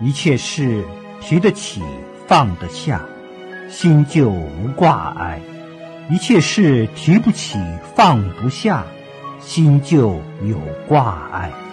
一切事提得起放得下心就无挂碍一切事提不起放不下心就有挂碍。